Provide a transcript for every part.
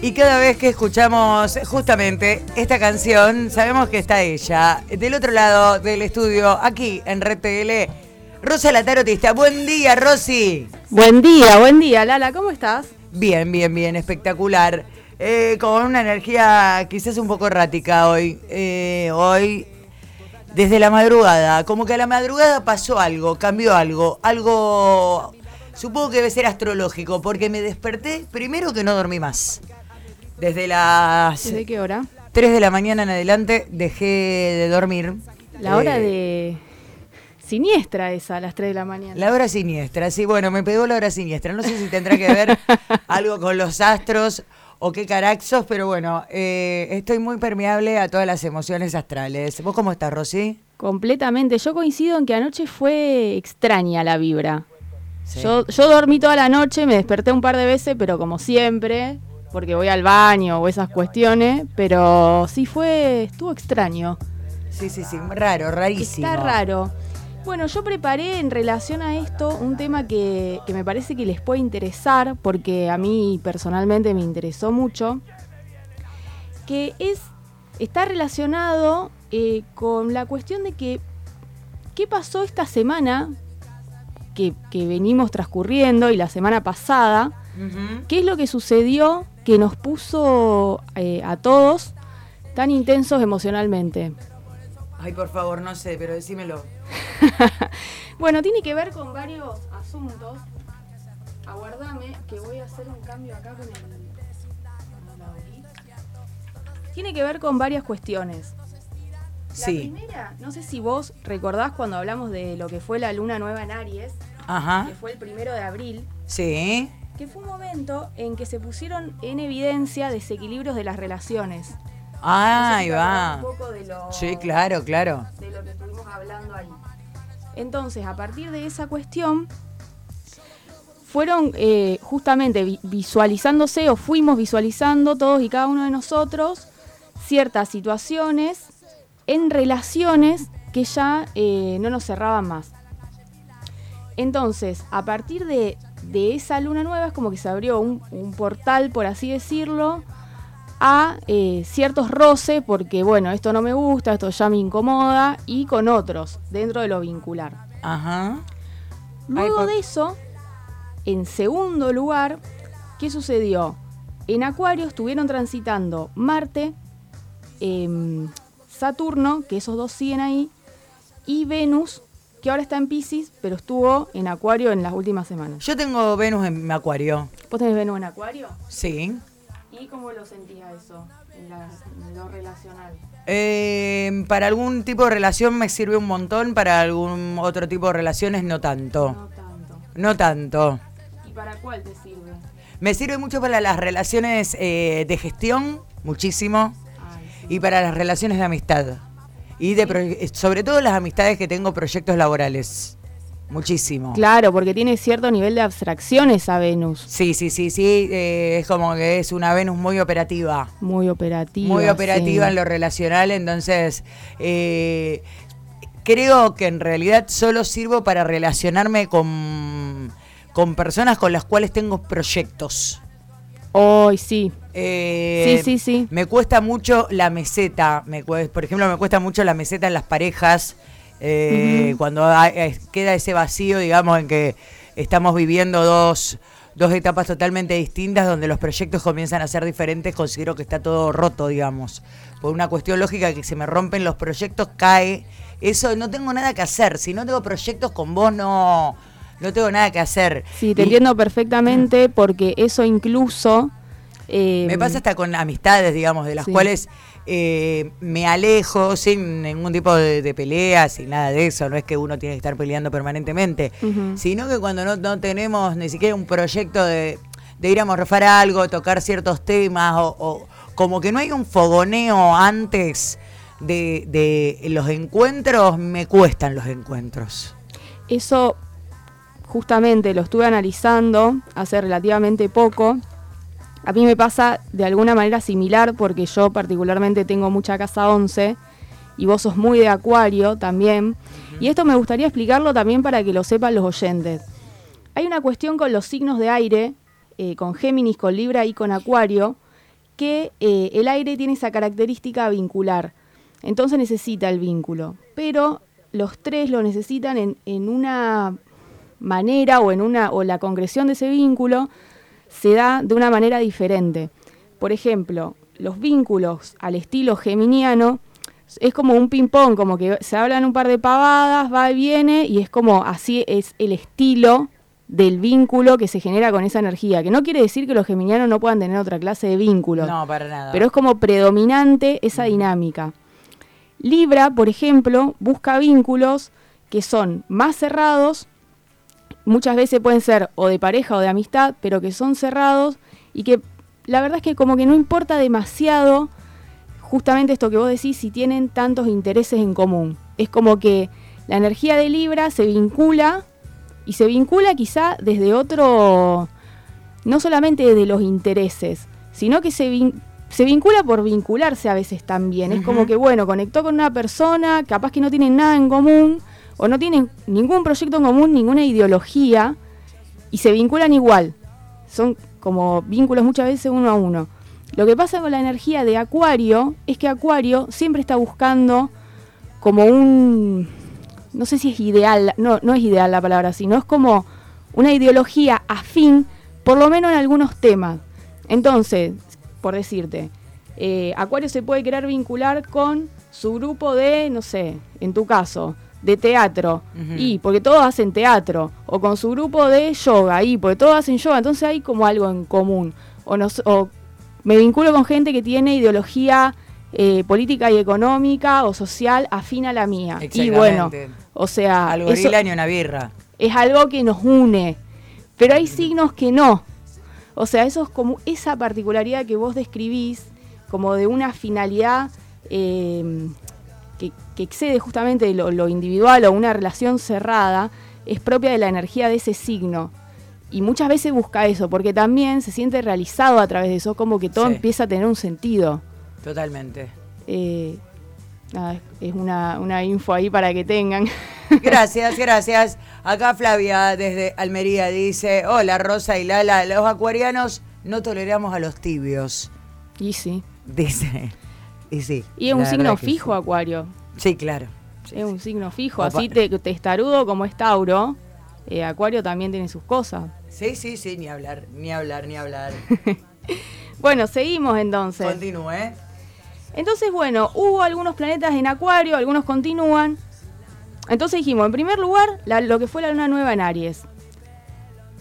Y cada vez que escuchamos justamente esta canción, sabemos que está ella, del otro lado del estudio, aquí en Red TL, Rosa la Tarotista. Buen día, Rosy. Buen día, buen día, Lala, ¿cómo estás? Bien, bien, bien, espectacular. Eh, con una energía quizás un poco errática hoy. Eh, hoy, desde la madrugada, como que a la madrugada pasó algo, cambió algo, algo, supongo que debe ser astrológico, porque me desperté primero que no dormí más. Desde las... ¿Desde qué hora? 3 de la mañana en adelante dejé de dormir. La hora Eh, de... Siniestra esa, a las 3 de la mañana. La hora siniestra, sí, bueno, me pegó la hora siniestra. No sé si tendrá que ver algo con los astros o qué caraxos, pero bueno, eh, estoy muy permeable a todas las emociones astrales. ¿Vos cómo estás, Rosy? Completamente. Yo coincido en que anoche fue extraña la vibra. Sí. Yo, yo dormí toda la noche, me desperté un par de veces, pero como siempre, porque voy al baño o esas cuestiones, pero sí fue, estuvo extraño. Sí, sí, sí, raro, rarísimo. Está raro. Bueno, yo preparé en relación a esto un tema que, que me parece que les puede interesar, porque a mí personalmente me interesó mucho, que es está relacionado eh, con la cuestión de que qué pasó esta semana que, que venimos transcurriendo y la semana pasada, qué es lo que sucedió que nos puso eh, a todos tan intensos emocionalmente. Ay, por favor, no sé, pero decímelo. Bueno, tiene que ver con varios asuntos. Aguardame que voy a hacer un cambio acá con el. Tiene que ver con varias cuestiones. La Sí. primera, no sé si vos recordás cuando hablamos de lo que fue la luna nueva en Aries, Ajá. que fue el primero de abril, Sí. Que fue un momento en que se pusieron en evidencia desequilibrios de las relaciones. Ah, ahí va. Un poco de lo, Sí, claro, claro. de lo que estuvimos hablando ahí. Entonces, a partir de esa cuestión, fueron eh, justamente vi- visualizándose o fuimos visualizando todos y cada uno de nosotros ciertas situaciones en relaciones que ya eh, no nos cerraban más. Entonces, a partir de, de esa luna nueva es como que se abrió un, un portal, por así decirlo, a eh, ciertos roces, porque bueno, esto no me gusta, esto ya me incomoda, y con otros, dentro de lo vincular. Ajá. Luego de eso, en segundo lugar, ¿qué sucedió? En Acuario estuvieron transitando Marte, em, Saturno, que esos dos siguen ahí, y Venus, que ahora está en Pisces, pero estuvo en Acuario en las últimas semanas. Yo tengo Venus en mi acuario. ¿Vos tenés Venus en Acuario? Sí. ¿Y cómo lo sentías eso en, la- en lo relacional? Eh, para algún tipo de relación me sirve un montón, para algún otro tipo de relaciones no tanto. No tanto. No tanto. ¿Y para cuál te sirve? Me sirve mucho para las relaciones eh, de gestión, muchísimo, Ay, sí. y para las relaciones de amistad. Y de pro- sobre todo las amistades que tengo proyectos laborales. Muchísimo. Claro, porque tiene cierto nivel de abstracción esa Venus. Sí, sí, sí, sí. eh, es como que es una Venus muy operativa. Muy operativa. muy operativa sí. en lo relacional, entonces eh, creo que en realidad solo sirvo para relacionarme con, con personas con las cuales tengo proyectos. Hoy sí. Eh, Sí, sí, sí. Me cuesta mucho la meseta, me por ejemplo, me cuesta mucho la meseta en las parejas, eh, cuando hay- eh, queda ese vacío, digamos, en que estamos viviendo dos, dos etapas totalmente distintas, donde los proyectos comienzan a ser diferentes, considero que está todo roto, digamos. Por una cuestión lógica que se me rompen los proyectos, cae. Eso no tengo nada que hacer. Si no tengo proyectos con vos, no, no tengo nada que hacer. Sí, te Y- entiendo perfectamente porque eso incluso... eh, Me pasa hasta con amistades, digamos, de las Sí. cuales eh, me alejo sin ningún tipo de, de pelea, sin nada de eso. No es que uno tiene que estar peleando permanentemente, sino que cuando no, no tenemos ni siquiera un proyecto de, de ir a morfar algo, tocar ciertos temas, o, o como que no hay un fogoneo antes de, de los encuentros, me cuestan los encuentros. Eso justamente lo estuve analizando hace relativamente poco. A mí me pasa de alguna manera similar porque yo particularmente tengo mucha casa 11 y vos sos muy de acuario también. Y esto me gustaría explicarlo también para que lo sepan los oyentes. Hay una cuestión con los signos de aire, eh, con Géminis, con Libra y con Acuario, que eh, el aire tiene esa característica vincular. Entonces necesita el vínculo. Pero los tres lo necesitan en, en una manera o en una o la concreción de ese vínculo se da de una manera diferente. Por ejemplo, los vínculos al estilo geminiano es como un ping-pong, como que se hablan un par de pavadas, va y viene, y es como así es el estilo del vínculo que se genera con esa energía, que no quiere decir que los geminianos no puedan tener otra clase de vínculo. No, para nada. Pero es como predominante esa dinámica. Libra, por ejemplo, busca vínculos que son más cerrados, muchas veces pueden ser o de pareja o de amistad, pero que son cerrados y que la verdad es que como que no importa demasiado justamente esto que vos decís si tienen tantos intereses en común. Es como que la energía de Libra se vincula y se vincula quizá desde otro, no solamente desde los intereses, sino que se, se vincula por vincularse a veces también. Es como que, bueno, conectó con una persona, capaz que no tienen nada en común, o no tienen ningún proyecto en común, ninguna ideología, y se vinculan igual. Son como vínculos muchas veces uno a uno. Lo que pasa con la energía de Acuario es que Acuario siempre está buscando como un, no sé si es ideal, no, no es ideal la palabra, sino es como una ideología afín, por lo menos en algunos temas. Entonces, por decirte, eh, Acuario se puede querer vincular con su grupo de, no sé, en tu caso, de teatro, y porque todos hacen teatro, o con su grupo de yoga, y porque todos hacen yoga, entonces hay como algo en común. O, o me vinculo con gente que tiene ideología eh, política y económica o social afín a la mía. Y bueno, o sea, algo eso una birra. Es algo que nos une, pero hay signos que no. O sea, eso es como esa particularidad que vos describís, como de una finalidad eh, que, excede justamente lo, individual o una relación cerrada, es propia de la energía de ese signo. Y muchas veces busca eso, porque también se siente realizado a través de eso, como que todo empieza a tener un sentido. Totalmente. Eh, es una, una info ahí para que tengan. Gracias, gracias. Acá Flavia desde Almería dice, hola Rosa y Lala, los acuarianos no toleramos a los tibios. Y sí. Dice. Y sí. Y es un signo fijo, Acuario. Sí, claro. es un signo fijo. Así te, testarudo como es Tauro, eh, Acuario también tiene sus cosas. Sí, sí, sí, ni hablar, ni hablar, ni hablar. bueno, seguimos entonces. Continúe. Entonces, bueno, hubo algunos planetas en Acuario, algunos continúan. Entonces dijimos, en primer lugar, lo que fue la luna nueva en Aries.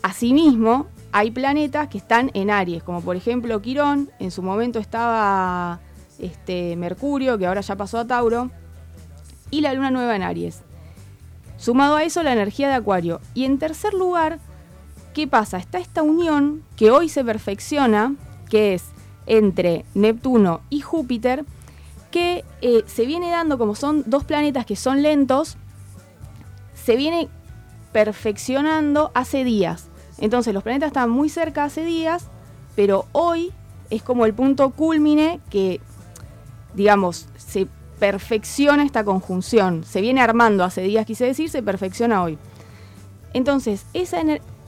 Asimismo, hay planetas que están en Aries, como por ejemplo Quirón, en su momento estaba este, Mercurio, que ahora ya pasó a Tauro, y la luna nueva en Aries. Sumado a eso la energía de Acuario. Y en tercer lugar, ¿qué pasa? Está esta unión que hoy se perfecciona, que es entre Neptuno y Júpiter, que eh, se viene dando como son dos planetas que son lentos, se viene perfeccionando hace días. Entonces los planetas están muy cerca hace días, pero hoy es como el punto culmine que digamos, se perfecciona esta conjunción, se viene armando hace días, quise decir, se perfecciona hoy. Entonces, esa,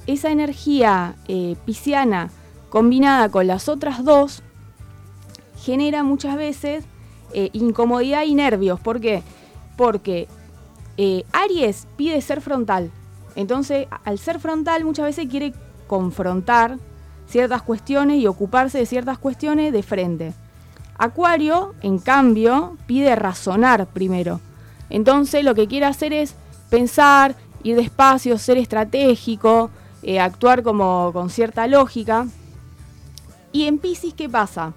esa energía eh, pisciana combinada con las otras dos genera muchas veces eh, incomodidad y nervios. ¿Por qué? Porque eh, Aries pide ser frontal. Entonces, al ser frontal muchas veces quiere confrontar ciertas cuestiones y ocuparse de ciertas cuestiones de frente. Acuario, en cambio, pide razonar primero. Entonces lo que quiere hacer es pensar, ir despacio, ser estratégico, eh, actuar como con cierta lógica. Y en Pisces, ¿qué pasa?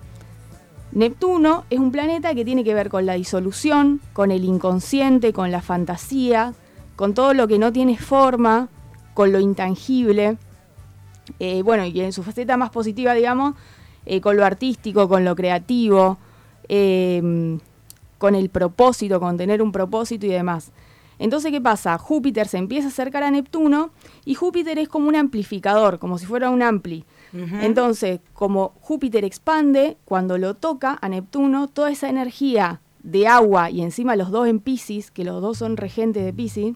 Neptuno es un planeta que tiene que ver con la disolución, con el inconsciente, con la fantasía, con todo lo que no tiene forma, con lo intangible. Eh, bueno, y en su faceta más positiva, digamos, eh, con lo artístico, con lo creativo, em, con el propósito, con tener un propósito y demás. Entonces, ¿qué pasa? Júpiter se empieza a acercar a Neptuno y Júpiter es como un amplificador, como si fuera un ampli. Entonces, como Júpiter expande, cuando lo toca a Neptuno, toda esa energía de agua y encima los dos en Pisces, que los dos son regentes de Pisces,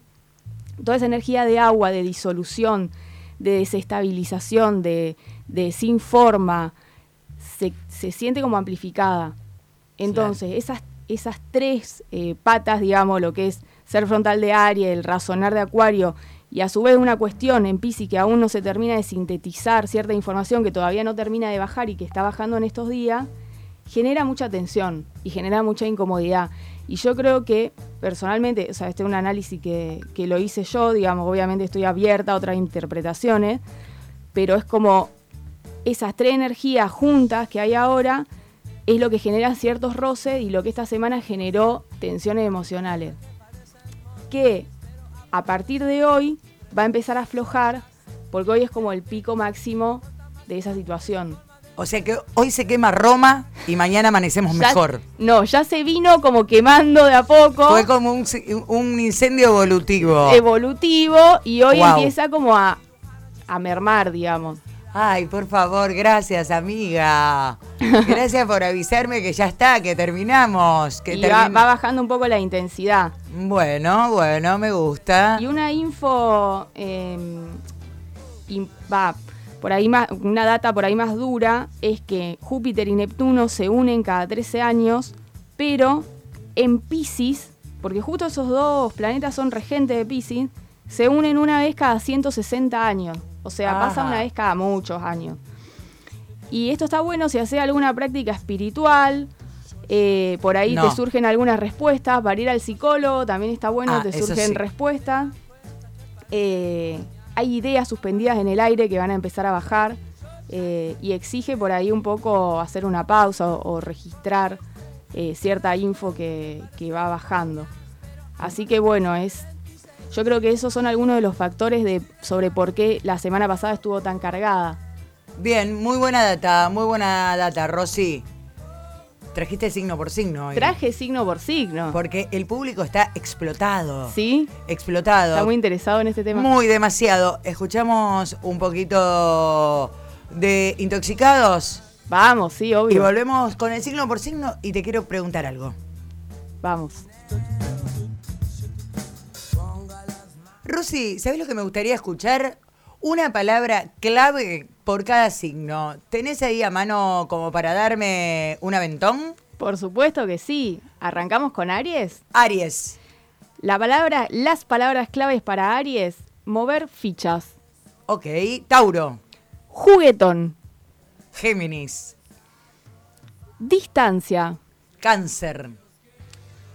toda esa energía de agua, de disolución, de desestabilización, de, de sin forma, se, se siente como amplificada. Entonces, esas, esas tres eh, patas, digamos, lo que es ser frontal de Aries, el razonar de Acuario, y a su vez una cuestión en Pisces que aún no se termina de sintetizar cierta información que todavía no termina de bajar y que está bajando en estos días, genera mucha tensión y genera mucha incomodidad. Y yo creo que personalmente, o sea, este es un análisis que, que lo hice yo, digamos, obviamente estoy abierta a otras interpretaciones, pero es como esas tres energías juntas que hay ahora es lo que genera ciertos roces y lo que esta semana generó tensiones emocionales. Que a partir de hoy va a empezar a aflojar porque hoy es como el pico máximo de esa situación. O sea que hoy se quema Roma y mañana amanecemos Ya- mejor. No, ya se vino como quemando de a poco, Fue como un, un incendio evolutivo. evolutivo, y hoy Wow. empieza como a, a mermar, digamos. Ay, por favor, gracias, amiga. Gracias por avisarme que ya está, que terminamos. Que y va, bajando un poco la intensidad. Bueno, bueno, me gusta. Y una info, eh, in- va, por ahí más, una data por ahí más dura es que Júpiter y Neptuno se unen cada 13 años, pero en Pisces, porque justo esos dos planetas son regentes de Pisces, se unen una vez cada 160 años. O sea, pasa una vez cada muchos años. Y esto está bueno si hace alguna práctica espiritual. eh, por ahí No. te surgen algunas respuestas. Para ir al psicólogo también está bueno, Ah, te surgen sí. respuestas. Eh, hay ideas suspendidas en el aire que van a empezar a bajar. eh, y exige por ahí un poco hacer una pausa o, o registrar eh, cierta info que, que va bajando. Así que bueno, es. Yo creo que esos son algunos de los factores de sobre por qué la semana pasada estuvo tan cargada. Bien, muy buena data, muy buena data, Rosy. Trajiste signo por signo hoy. Traje signo por signo. Porque el público está explotado. ¿Sí? Explotado. Está muy interesado en este tema. Muy demasiado. Escuchamos un poquito de Intoxicados Vamos, sí, y obvio. volvemos con el signo por signo y te quiero preguntar algo. Vamos. Rosy, ¿sabes lo que me gustaría escuchar? Una palabra clave por cada signo. ¿Tenés ahí a mano como para darme un aventón? Por supuesto que sí. Arrancamos con Aries. Aries. La palabra, las palabras claves para Aries, mover fichas. Ok. Tauro. Juguetón. Géminis. Distancia. Cáncer.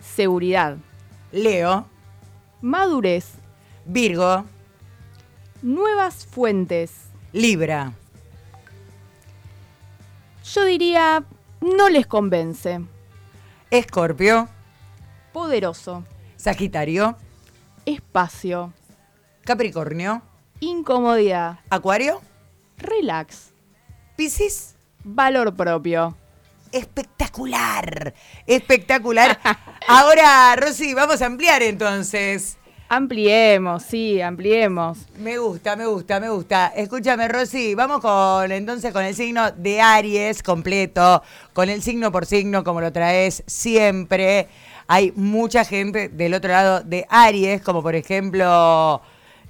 Seguridad. Leo. Madurez. Virgo. Nuevas fuentes. Libra. Yo diría, no les convence. Escorpio. Poderoso. Sagitario. Espacio. Capricornio. Incomodidad. Acuario. Relax. Piscis. Valor propio. Espectacular. Espectacular. Ahora, Rosy, vamos a ampliar entonces. Ampliemos, sí, ampliemos. Me gusta, me gusta, me gusta. Escúchame, Rosy, vamos con entonces con el signo de Aries completo, con el signo por signo, como lo traes siempre. Hay mucha gente del otro lado de Aries, como por ejemplo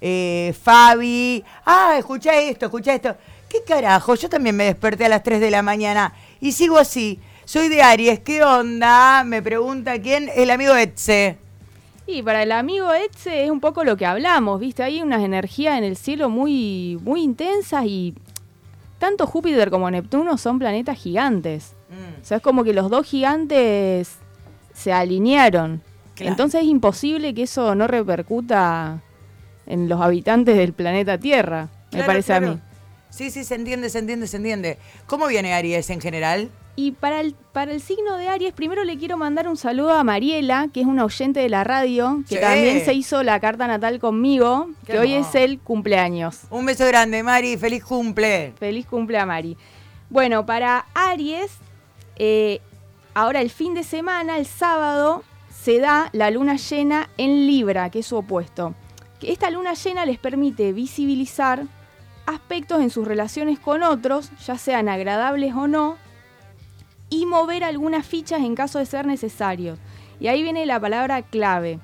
eh, Fabi. Ah, escucha esto, escucha esto. ¿Qué carajo? Yo también me desperté a las 3 de la mañana y sigo así. Soy de Aries, ¿qué onda? Me pregunta quién, el amigo Etze. Y para el amigo Etze es un poco lo que hablamos, ¿viste? Hay unas energías en el cielo muy, muy intensas y tanto Júpiter como Neptuno son planetas gigantes. Mm. O sea, es como que los dos gigantes se alinearon. Claro. Entonces es imposible que eso no repercuta en los habitantes del planeta Tierra, me Claro, parece a mí. Sí, sí, se entiende, se entiende, se entiende. ¿Cómo viene Aries en general? Y para el, para el signo de Aries, primero le quiero mandar un saludo a Mariela, que es una oyente de la radio, que Sí. también se hizo la carta natal conmigo, Qué que hoy es el cumpleaños. Un beso grande, Mari, feliz cumple. Feliz cumple a Mari. Bueno, para Aries, eh, ahora el fin de semana, el sábado, se da la luna llena en Libra, que es su opuesto. Que esta luna llena les permite visibilizar aspectos en sus relaciones con otros, ya sean agradables o no, y mover algunas fichas en caso de ser necesario. Y ahí viene la palabra clave.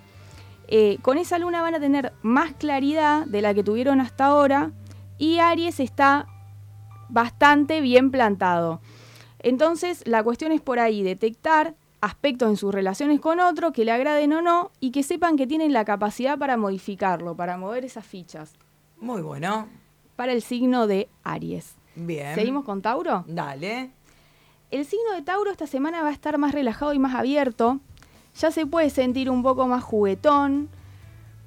Eh, con esa luna van a tener más claridad de la que tuvieron hasta ahora y Aries está bastante bien plantado. Entonces, la cuestión es por ahí, detectar aspectos en sus relaciones con otro que le agraden o no y que sepan que tienen la capacidad para modificarlo, para mover esas fichas. Muy bueno. Para el signo de Aries. Bien. ¿Seguimos con Tauro? Dale. El signo de Tauro esta semana va a estar más relajado y más abierto. Ya se puede sentir un poco más juguetón,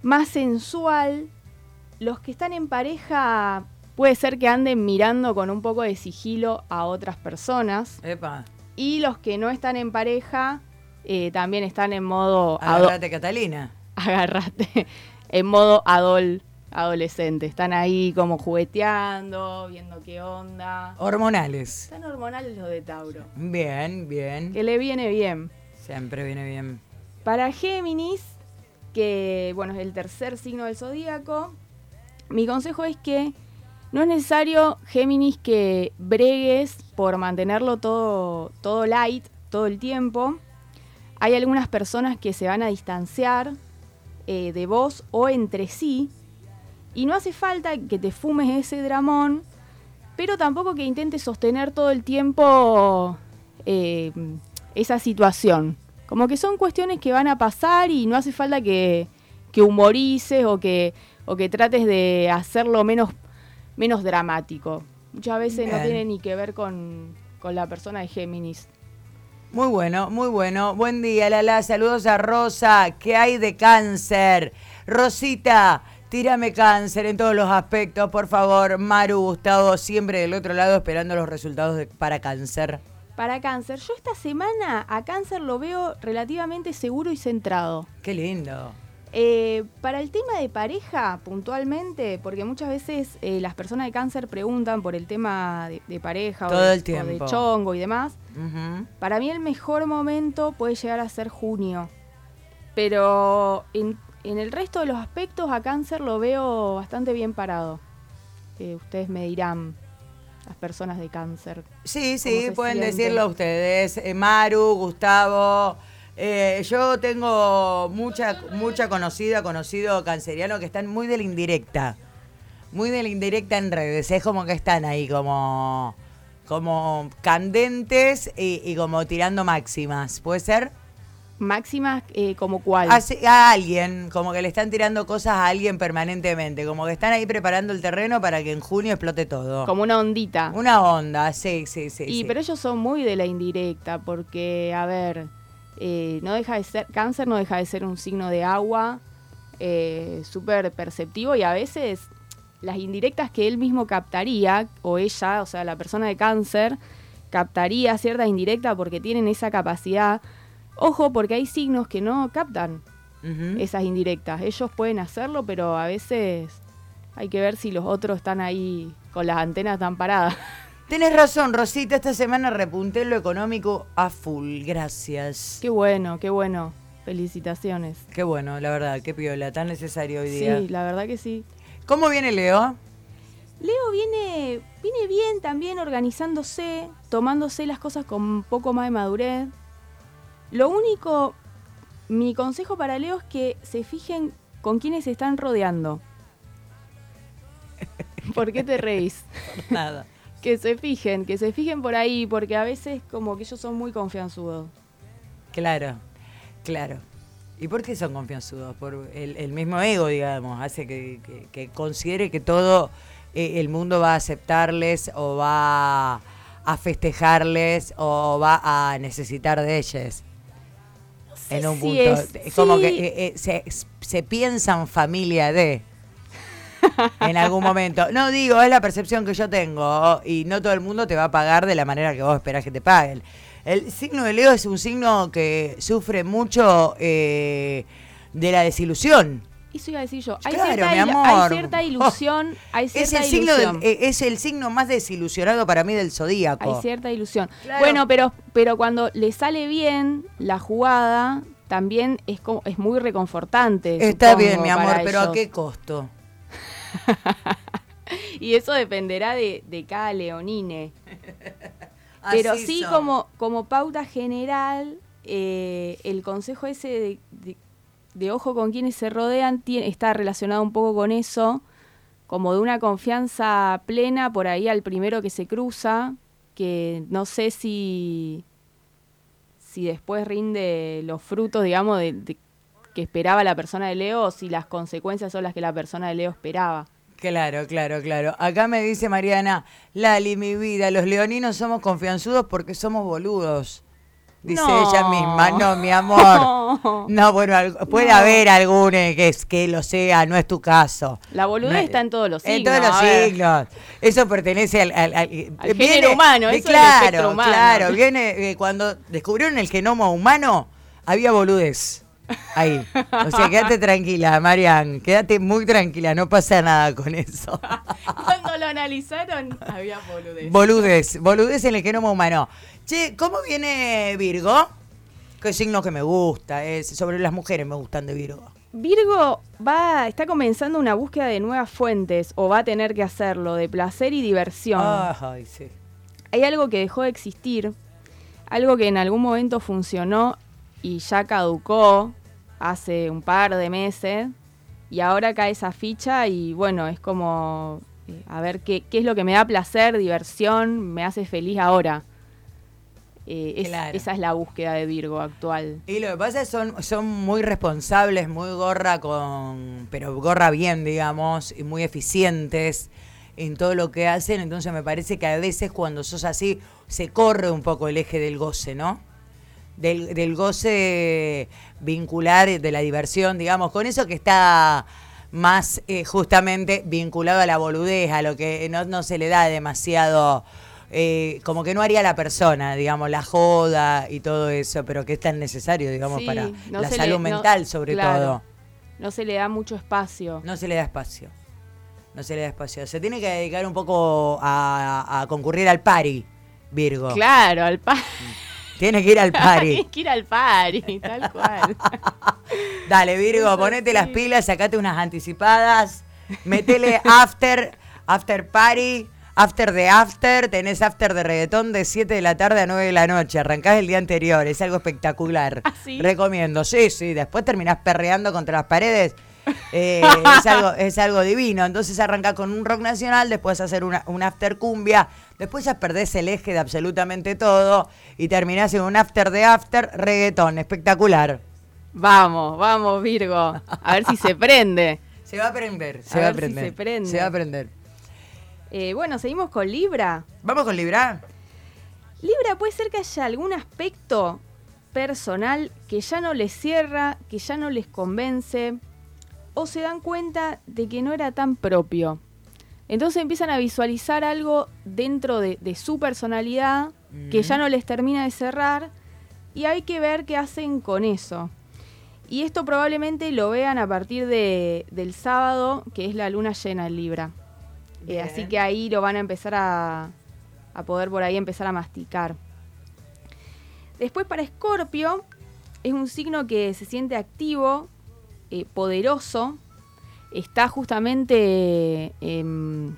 más sensual. Los que están en pareja puede ser que anden mirando con un poco de sigilo a otras personas. Epa. Y los que no están en pareja eh, también están en modo... Agarrate, Catalina. Agarrate. En modo adol adolescente. Están ahí como jugueteando, viendo qué onda. Hormonales. Están hormonales los de Tauro. Bien, bien. Que le viene bien. Siempre viene bien. Para Géminis, que bueno, es el tercer signo del zodíaco, mi consejo es que no es necesario, Géminis, que bregues por mantenerlo todo, todo light todo el tiempo. Hay algunas personas que se van a distanciar eh, de vos o entre sí y no hace falta que te fumes ese dramón, pero tampoco que intentes sostener todo el tiempo eh, esa situación. Como que son cuestiones que van a pasar y no hace falta que, humorices o que, o que trates de hacerlo menos, menos dramático. Muchas veces no tiene ni que ver con, con la persona de Géminis. Muy bueno, muy bueno. Buen día, Lala. Saludos a Rosa. ¿Qué hay de cáncer? Rosita, Tírame cáncer en todos los aspectos, por favor. Maru, Gustavo, siempre del otro lado esperando los resultados para cáncer. Para cáncer, yo esta semana a cáncer lo veo relativamente seguro y centrado. Qué lindo. Eh, para el tema de pareja, puntualmente, porque muchas veces eh, las personas de cáncer preguntan por el tema de, pareja o, de, el tiempo. de, chongo y demás. Para mí el mejor momento puede llegar a ser junio. Pero en, en el resto de los aspectos a cáncer lo veo bastante bien parado. Eh, ustedes me dirán, las personas de cáncer. Sí, sí, pueden decirlo ustedes. Eh, Maru, Gustavo. Eh, yo tengo mucha, mucha conocida, conocido canceriano que están muy de la indirecta. Muy de la indirecta en redes. Es como que están ahí como, como candentes y, y como tirando máximas. ¿Puede ser? Máximas eh, como cuál? A, alguien, como que le están tirando cosas a alguien permanentemente, como que están ahí preparando el terreno para que en junio explote todo. Como una ondita. Una onda, sí, sí, sí. Y pero ellos son muy de la indirecta, porque, a ver, eh, no deja de ser, cáncer no deja de ser un signo de agua, eh, súper perceptivo y a veces las indirectas que él mismo captaría, o ella, o sea, la persona de cáncer, captaría ciertas indirectas porque tienen esa capacidad Ojo, porque hay signos que no captan esas indirectas. Ellos pueden hacerlo, pero a veces hay que ver si los otros están ahí con las antenas tan paradas. Tienes razón, Rosita, esta semana repunté lo económico a full, gracias. Qué bueno, qué bueno. Felicitaciones. Qué bueno, la verdad, qué piola, tan necesario hoy día. Sí, la verdad que sí. ¿Cómo viene Leo? Leo viene, viene bien también organizándose, tomándose las cosas con un poco más de madurez. Lo único, mi consejo para Leo es que se fijen con quiénes se están rodeando. ¿Por qué te reís? Nada. que se fijen, que se fijen por ahí, porque a veces como que ellos son muy confianzudos. Claro, claro. ¿Y por qué son confianzudos? Por el, mismo ego, digamos, hace que, considere que todo eh, el mundo va a aceptarles o va a festejarles o va a necesitar de en un punto. Es, como que eh, eh, se, piensan familia de en algún momento. No digo, es la percepción que yo tengo y no todo el mundo te va a pagar de la manera que vos esperás que te paguen. El signo de Leo es un signo que sufre mucho eh, de la desilusión. Eso iba a decir yo. Hay, cierta, hay cierta, ilusión. hay cierta es, el Signo es el signo más desilusionado para mí del zodíaco. Hay cierta ilusión. Bueno, pero, pero cuando le sale bien la jugada, también es, como, es muy reconfortante. Está bien, mi amor, pero ¿a qué costo? y eso dependerá de, cada leonine. pero sí, como, como pauta general, eh, el consejo ese de de ojo con quienes se rodean está relacionado un poco con eso, como de una confianza plena por ahí al primero que se cruza, que no sé si, si después rinde los frutos, digamos, de, que esperaba la persona de Leo o si las consecuencias son las que la persona de Leo esperaba. Claro, claro, claro. Acá me dice Mariana, Lali, mi vida, los leoninos somos confianzudos porque somos boludos. Dice ella misma, no, mi amor. No, bueno, puede haber algún que, es, que lo sea, no es tu caso. La boludez está en todos los siglos. En todos los siglos. Eso pertenece al, al, género humano, eso claro, es humano. Claro, viene eh, cuando descubrieron el genoma humano, había boludez. Ahí. O sea, quédate tranquila, Marian. Quédate muy tranquila, no pasa nada con eso. Cuando lo analizaron, había boludez. Boludez, boludez en el genoma humano. Che, ¿cómo viene Virgo? Qué signo que me gusta, es sobre las mujeres me gustan de Virgo. Virgo va, está comenzando una búsqueda de nuevas fuentes, o va a tener que hacerlo, de placer y diversión. Ay, sí. Hay algo que dejó de existir, algo que en algún momento funcionó y ya caducó, hace un par de meses y ahora cae esa ficha y bueno, es como eh, a ver qué, qué, es lo que me da placer, diversión, me hace feliz ahora. Eh, esa es la búsqueda de Virgo actual. Y lo que pasa es que son, son muy responsables, muy gorra con, pero gorra bien, digamos, y muy eficientes en todo lo que hacen. Entonces me parece que a veces cuando sos así, se corre un poco el eje del goce, ¿no? Del, goce vincular, de la diversión, digamos, con eso que está más eh, justamente vinculado a la boludez, a lo que no, se le da demasiado, eh, como que no haría la persona, digamos, la joda y todo eso, pero que es tan necesario, digamos, para la salud mental sobre todo. No se le da mucho espacio. No se le da espacio. No se le da espacio. Se tiene que dedicar un poco a, a concurrir al pari, Virgo. Claro, al pari. Tiene que ir al party. Tienes que ir al party, tal cual. Dale, Virgo, ponete las pilas, sacate unas anticipadas, metele after, after party, after de after, tenés after de reggaetón de 7 de la tarde a 9 de la noche, arrancás el día anterior, es algo espectacular. ¿Ah, Recomiendo, sí, sí, después terminás perreando contra las paredes eh, es, algo, es algo divino. Entonces arranca con un rock nacional, después hacer una, un after cumbia, después ya perdés el eje de absolutamente todo y terminás en un after de after reggaetón. Espectacular. Vamos, vamos, Virgo. A ver si se prende. Se va a prender, se va a prender. se, prende. se va a prender. Eh, bueno, seguimos con Libra. ¿Vamos con Libra? Libra puede ser que haya algún aspecto personal que ya no les cierra, que ya no les convence, o se dan cuenta de que no era tan propio. Entonces empiezan a visualizar algo dentro de, su personalidad que ya no les termina de cerrar y hay que ver qué hacen con eso. Y esto probablemente lo vean a partir de, del sábado, que es la luna llena en Libra. Eh, así que ahí lo van a empezar a, a poder por ahí empezar a masticar. Después para Escorpio es un signo que se siente activo, eh, poderoso está justamente em,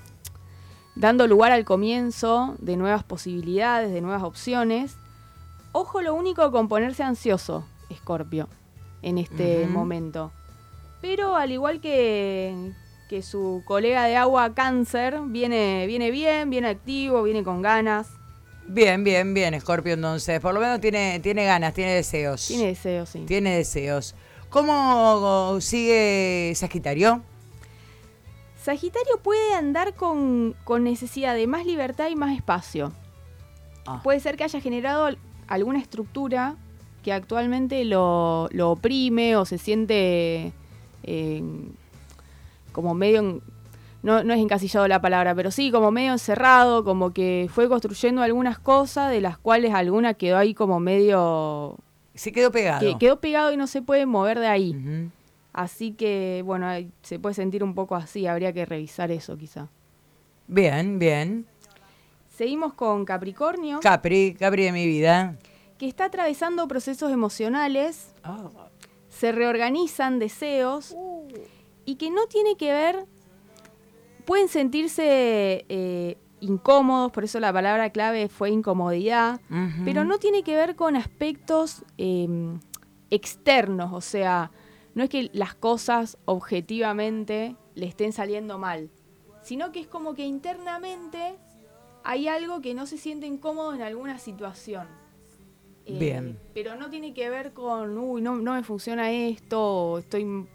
dando lugar al comienzo de nuevas posibilidades, de nuevas opciones. Ojo lo único con ponerse ansioso, Escorpio, en este momento. Pero al igual que, que su colega de agua cáncer, viene, viene bien, viene activo, viene con ganas. Bien, bien, bien, Escorpio entonces. Por lo menos tiene, tiene ganas, tiene deseos. Tiene deseos, sí. Tiene deseos. ¿Cómo sigue Sagitario? Sagitario puede andar con, necesidad de más libertad y más espacio. Ah. Puede ser que haya generado alguna estructura que actualmente lo, oprime o se siente eh, como medio, no, no es encasillado la palabra, pero sí como medio encerrado, como que fue construyendo algunas cosas de las cuales alguna quedó ahí como medio se quedó pegado. Que quedó pegado y no se puede mover de ahí. Así que, bueno, se puede sentir un poco así, habría que revisar eso quizá. Bien, bien. Seguimos con Capricornio. Capri, Capri de mi vida. Que está atravesando procesos emocionales. Ah. Se reorganizan deseos. Uh. Y que no tiene que ver. Pueden sentirse eh, incómodos, por eso la palabra clave fue incomodidad, pero no tiene que ver con aspectos em, externos, o sea, no es que las cosas objetivamente le estén saliendo mal, sino que es como que internamente hay algo que no se siente incómodo en alguna situación. Eh, Bien. Pero no tiene que ver con, uy, no, no me funciona esto, estoy...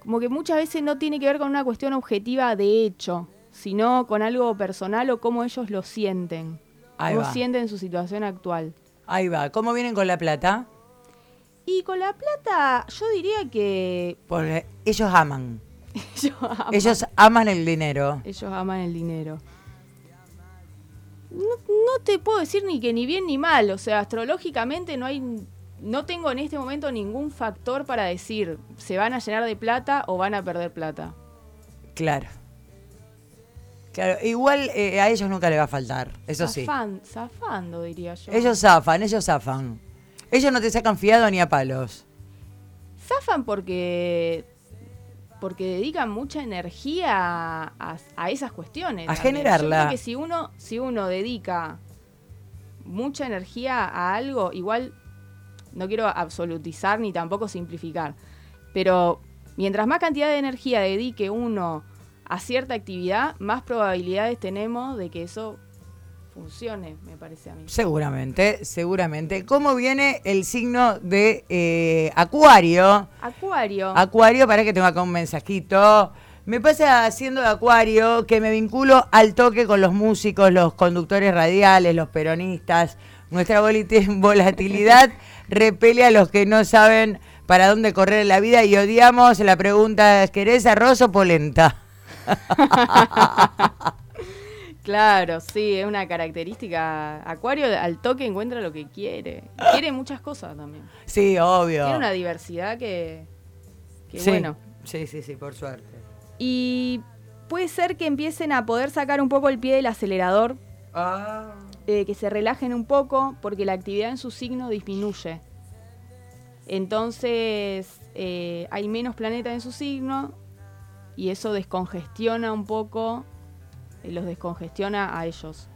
Como que muchas veces no tiene que ver con una cuestión objetiva de hecho, sino con algo personal o cómo ellos lo sienten. Ahí cómo va. sienten su situación actual. Ahí va. ¿Cómo vienen con la plata? Y con la plata, yo diría que Porque ellos aman. ellos aman, Ellos aman el dinero. ellos aman el dinero. No, no te puedo decir ni que ni bien ni mal, o sea, astrológicamente no hay, no tengo en este momento ningún factor para decir se van a llenar de plata o van a perder plata. Claro. Claro, igual eh, a ellos nunca les va a faltar, eso sí. Zafan- zafando, diría yo. Ellos zafan, ellos zafan. Ellos no te sacan fiado ni a palos. Zafan porque porque dedican mucha energía a, a esas cuestiones. A también. generarla. Yo creo que si uno, si uno dedica mucha energía a algo, igual no quiero absolutizar ni tampoco simplificar, pero mientras más cantidad de energía dedique uno a cierta actividad, más probabilidades tenemos de que eso funcione, me parece a mí. Seguramente, seguramente. ¿Cómo viene el signo de eh, Acuario? Acuario. Acuario, para que tengo acá un mensajito. Me pasa haciendo de Acuario que me vinculo al toque con los músicos, los conductores radiales, los peronistas. Nuestra volatilidad repele a los que no saben para dónde correr en la vida y odiamos la pregunta, ¿querés arroz o polenta? Claro, sí, es una característica. Acuario al toque encuentra lo que quiere. Quiere muchas cosas también. Sí, obvio. Tiene una diversidad que, que sí. bueno. Sí, sí, sí, por suerte. Y puede ser que empiecen a poder sacar un poco el pie del acelerador, Ah. eh, que se relajen un poco, porque la actividad en su signo disminuye. Entonces eh, hay menos planetas en su signo y eso descongestiona un poco, eh, los descongestiona a ellos.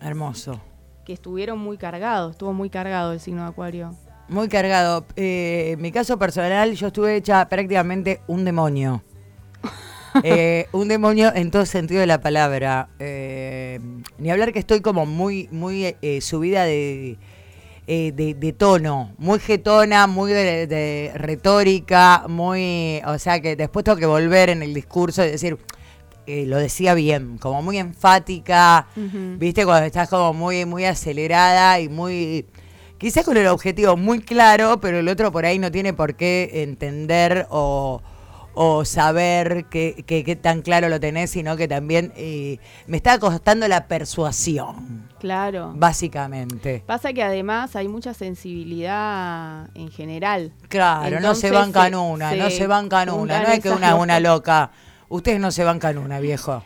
Hermoso. que estuvieron muy cargados, estuvo muy cargado el signo de Acuario. Muy cargado. Eh, en mi caso personal, yo estuve hecha prácticamente un demonio. Eh, un demonio en todo sentido de la palabra. Eh, ni hablar que estoy como muy, muy subida de, eh, de, de tono, muy getona, muy de, de retórica, muy. O sea que después tengo que volver en el discurso y decir. eh, lo decía bien, como muy enfática, viste, cuando estás como muy, muy acelerada y muy, quizás con el objetivo muy claro, pero el otro por ahí no tiene por qué entender o, o saber qué qué tan claro lo tenés, sino que también eh, me está costando la persuasión, Claro. básicamente. Pasa que además hay mucha sensibilidad en general. Claro, no se bancan se- una, se no se bancan una, no es que una dos una loca. Ustedes no se bancan una, viejo.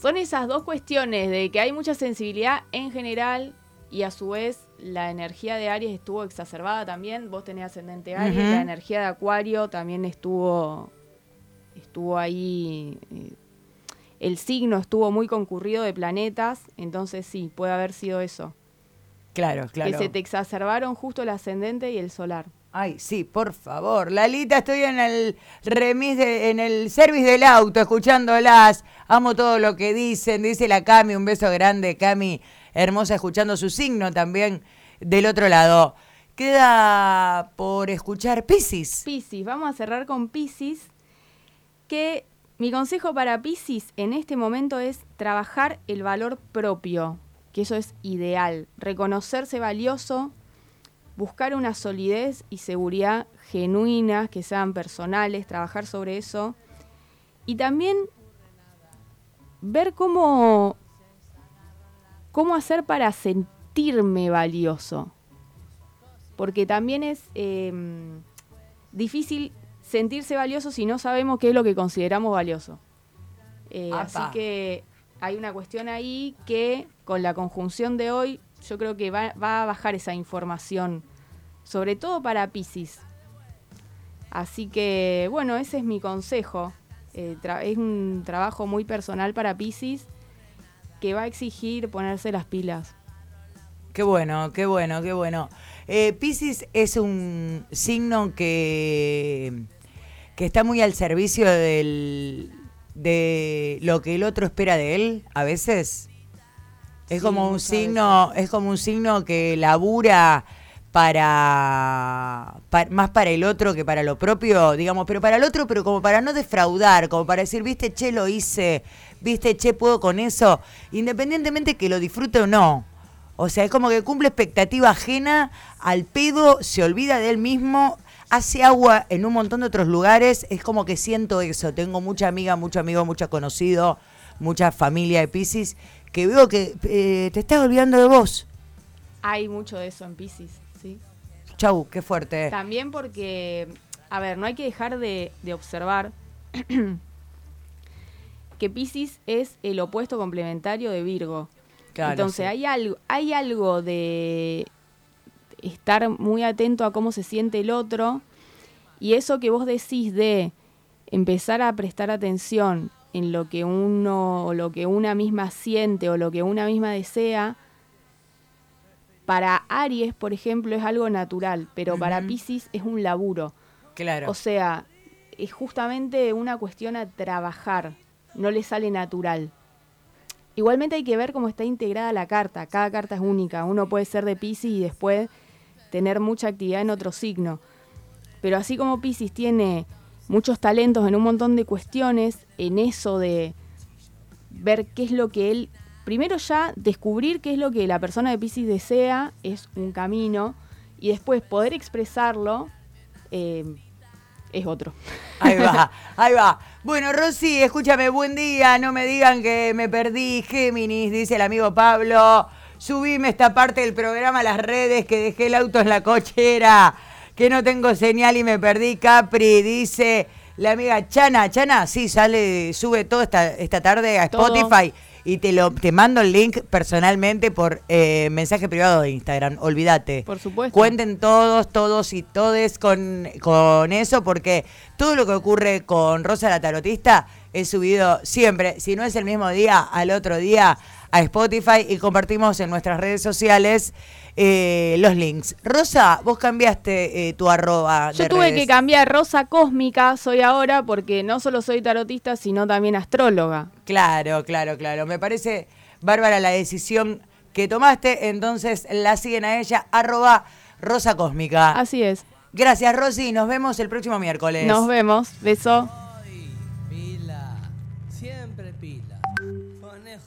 Son esas dos cuestiones de que hay mucha sensibilidad en general y a su vez la energía de Aries estuvo exacerbada también. Vos tenés ascendente Aries, la energía de Acuario también estuvo estuvo ahí eh, el signo estuvo muy concurrido de planetas, entonces sí, puede haber sido eso. Claro, claro. Que se te exacerbaron justo el ascendente y el solar. Ay, sí, por favor. Lalita, estoy en el remis de- en el service del auto, escuchándolas. Amo todo lo que dicen. Dice la Cami, un beso grande, Cami, hermosa, escuchando su signo también del otro lado. Queda por escuchar Piscis. Piscis, vamos a cerrar con Piscis, que mi consejo para Piscis en este momento es trabajar el valor propio, que eso es ideal, reconocerse valioso, buscar una solidez y seguridad genuinas, que sean personales, trabajar sobre eso, y también ver cómo, cómo hacer para sentirme valioso, porque también es... em, difícil sentirse valioso si no sabemos qué es lo que consideramos valioso. Eh, así que hay una cuestión ahí que con la conjunción de hoy yo creo que va, va a bajar esa información, sobre todo para Pisces. Así que bueno, ese es mi consejo. Eh, es un trabajo muy personal para Pisces que va a exigir ponerse las pilas. Qué bueno, qué bueno, qué bueno. Eh, Piscis es un signo que, que está muy al servicio del, de lo que el otro espera de él, a veces. Es como un signo, es como un signo que labura para, más para el otro que para lo propio, digamos, pero para el otro, pero como para no defraudar, como para decir, viste, che, lo hice, viste, che, puedo con eso, independientemente que lo disfrute o no. O sea, es como que cumple expectativa ajena al pedo, se olvida de él mismo, hace agua en un montón de otros lugares, es como que siento eso, tengo mucha amiga, mucho amigo, mucho conocido, mucha familia de Pisces, que veo que eh, te estás olvidando de vos. Hay mucho de eso en Pisces. Chau, qué fuerte. También porque, a ver, no hay que dejar de, observar que Pisces es el opuesto complementario de Virgo. Entonces hay algo, hay algo de estar muy atento a cómo se siente el otro y eso que vos decís de empezar a prestar atención en lo que uno o lo que una misma siente o lo que una misma desea, para Aries, por ejemplo, es algo natural, pero para Pisces es un laburo. Claro. O sea, es justamente una cuestión a trabajar, no le sale natural. Igualmente hay que ver cómo está integrada la carta, cada carta es única, uno puede ser de Pisces y después tener mucha actividad en otro signo. Pero así como Pisces tiene muchos talentos en un montón de cuestiones, en eso de ver qué es lo que él primero ya descubrir qué es lo que la persona de Pisces desea es un camino y después poder expresarlo eh, es otro. Ahí va, ahí va. Bueno, Rosy, escúchame, buen día. No me digan que me perdí Géminis, dice el amigo Pablo. Subime esta parte del programa a las redes que dejé el auto en la cochera, que no tengo señal y me perdí. Capri, dice la amiga Chana. Chana, sí, sale, sube todo esta, esta tarde a Spotify y te lo te mando el link personalmente por eh, mensaje privado de Instagram. Olvídate. Por supuesto. Cuenten todos, todos y todes con, con eso, porque todo lo que ocurre con Rosa la Tarotista es subido siempre, si no es el mismo día, al otro día a Spotify y compartimos en nuestras redes sociales eh, los links. Rosa, vos cambiaste eh, tu arroba. Yo tuve que cambiar Rosa Cósmica, soy ahora, porque no solo soy tarotista, sino también astróloga. Claro, claro, claro. Me parece bárbara la decisión que tomaste, entonces la siguen a ella, arroba Rosa Cósmica. Así es. Gracias, Rosy. Nos vemos el próximo miércoles. Nos vemos. Beso.